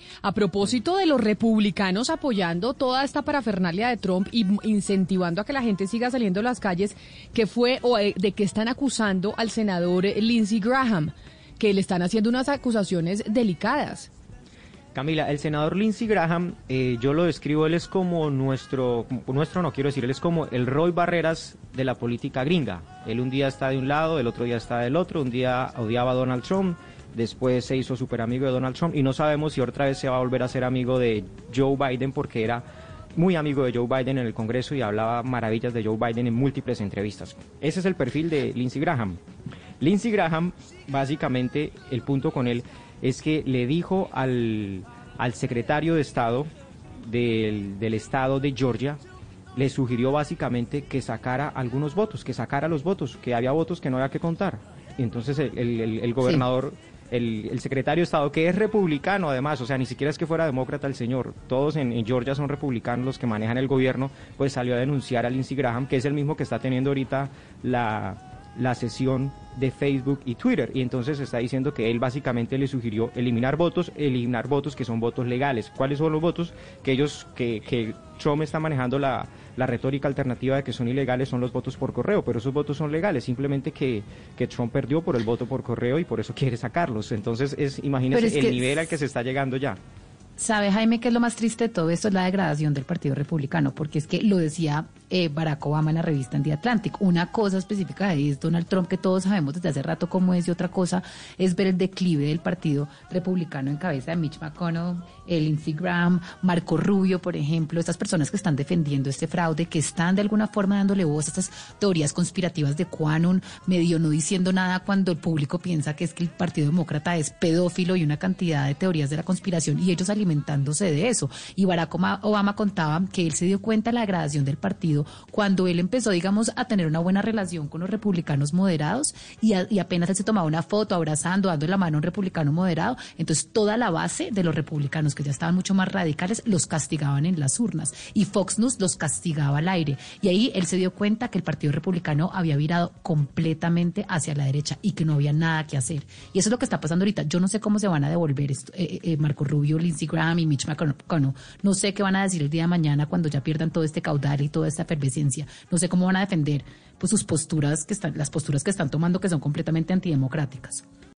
A propósito de los republicanos apoyando toda esta parafernalia de Trump y incentivando a que la gente siga saliendo a las calles, que fue o eh, de que están acusando al senador Lindsey Graham, que le están haciendo unas acusaciones delicadas. Camila, el senador Lindsey Graham, eh, yo lo describo, él es como nuestro, nuestro no quiero decir, él es como el Roy Barreras de la política gringa. Él un día está de un lado, el otro día está del otro, un día odiaba a Donald Trump, después se hizo súper amigo de Donald Trump y no sabemos si otra vez se va a volver a ser amigo de Joe Biden porque era muy amigo de Joe Biden en el Congreso y hablaba maravillas de Joe Biden en múltiples entrevistas. Ese es el perfil de Lindsey Graham. Lindsey Graham, básicamente, el punto con él es que le dijo al, al secretario de Estado del, del Estado de Georgia, le sugirió básicamente que sacara algunos votos, que sacara los votos, que había votos que no había que contar. Y entonces el, el, el gobernador el, secretario de Estado, que es republicano además, o sea, ni siquiera es que fuera demócrata el señor, todos en, Georgia son republicanos los que manejan el gobierno, pues salió a denunciar a Lindsey Graham, que es el mismo que está teniendo ahorita la, la sesión de Facebook y Twitter. Y entonces está diciendo que él básicamente le sugirió eliminar votos, eliminar votos que son votos legales. ¿Cuáles son los votos que ellos, que, que Trump está manejando la, la retórica alternativa de que son ilegales son los votos por correo, pero esos votos son legales, simplemente que, que Trump perdió por el voto por correo y por eso quiere sacarlos. Entonces, es imagínese el nivel al que se está llegando ya. ¿Sabe, Jaime, qué es lo más triste de todo esto? Es la degradación del Partido Republicano, porque es que lo decía eh, Barack Obama en la revista en The Atlantic. Una cosa específica es Donald Trump, que todos sabemos desde hace rato cómo es, y otra cosa es ver el declive del Partido Republicano en cabeza de Mitch McConnell, el Instagram, Marco Rubio, por ejemplo, estas personas que están defendiendo este fraude, que están de alguna forma dándole voz a estas teorías conspirativas de Quanon, medio no diciendo nada cuando el público piensa que es que el Partido Demócrata es pedófilo y una cantidad de teorías de la conspiración y ellos de eso. Y Barack Obama contaba que él se dio cuenta de la degradación del partido cuando él empezó, digamos, a tener una buena relación con los republicanos moderados y, apenas él se tomaba una foto abrazando, dando la mano a un republicano moderado, entonces toda la base de los republicanos que ya estaban mucho más radicales los castigaban en las urnas y Fox News los castigaba al aire. Y ahí él se dio cuenta que el Partido Republicano había virado completamente hacia la derecha y que no había nada que hacer. Y eso es lo que está pasando ahorita. Yo no sé cómo se van a devolver esto, eh, eh, Marco Rubio, Lindsey Y Mitch McConnell. No sé qué van a decir el día de mañana cuando ya pierdan todo este caudal y toda esta no sé cómo van a defender pues sus posturas que están, las posturas que están tomando que son completamente antidemocráticas.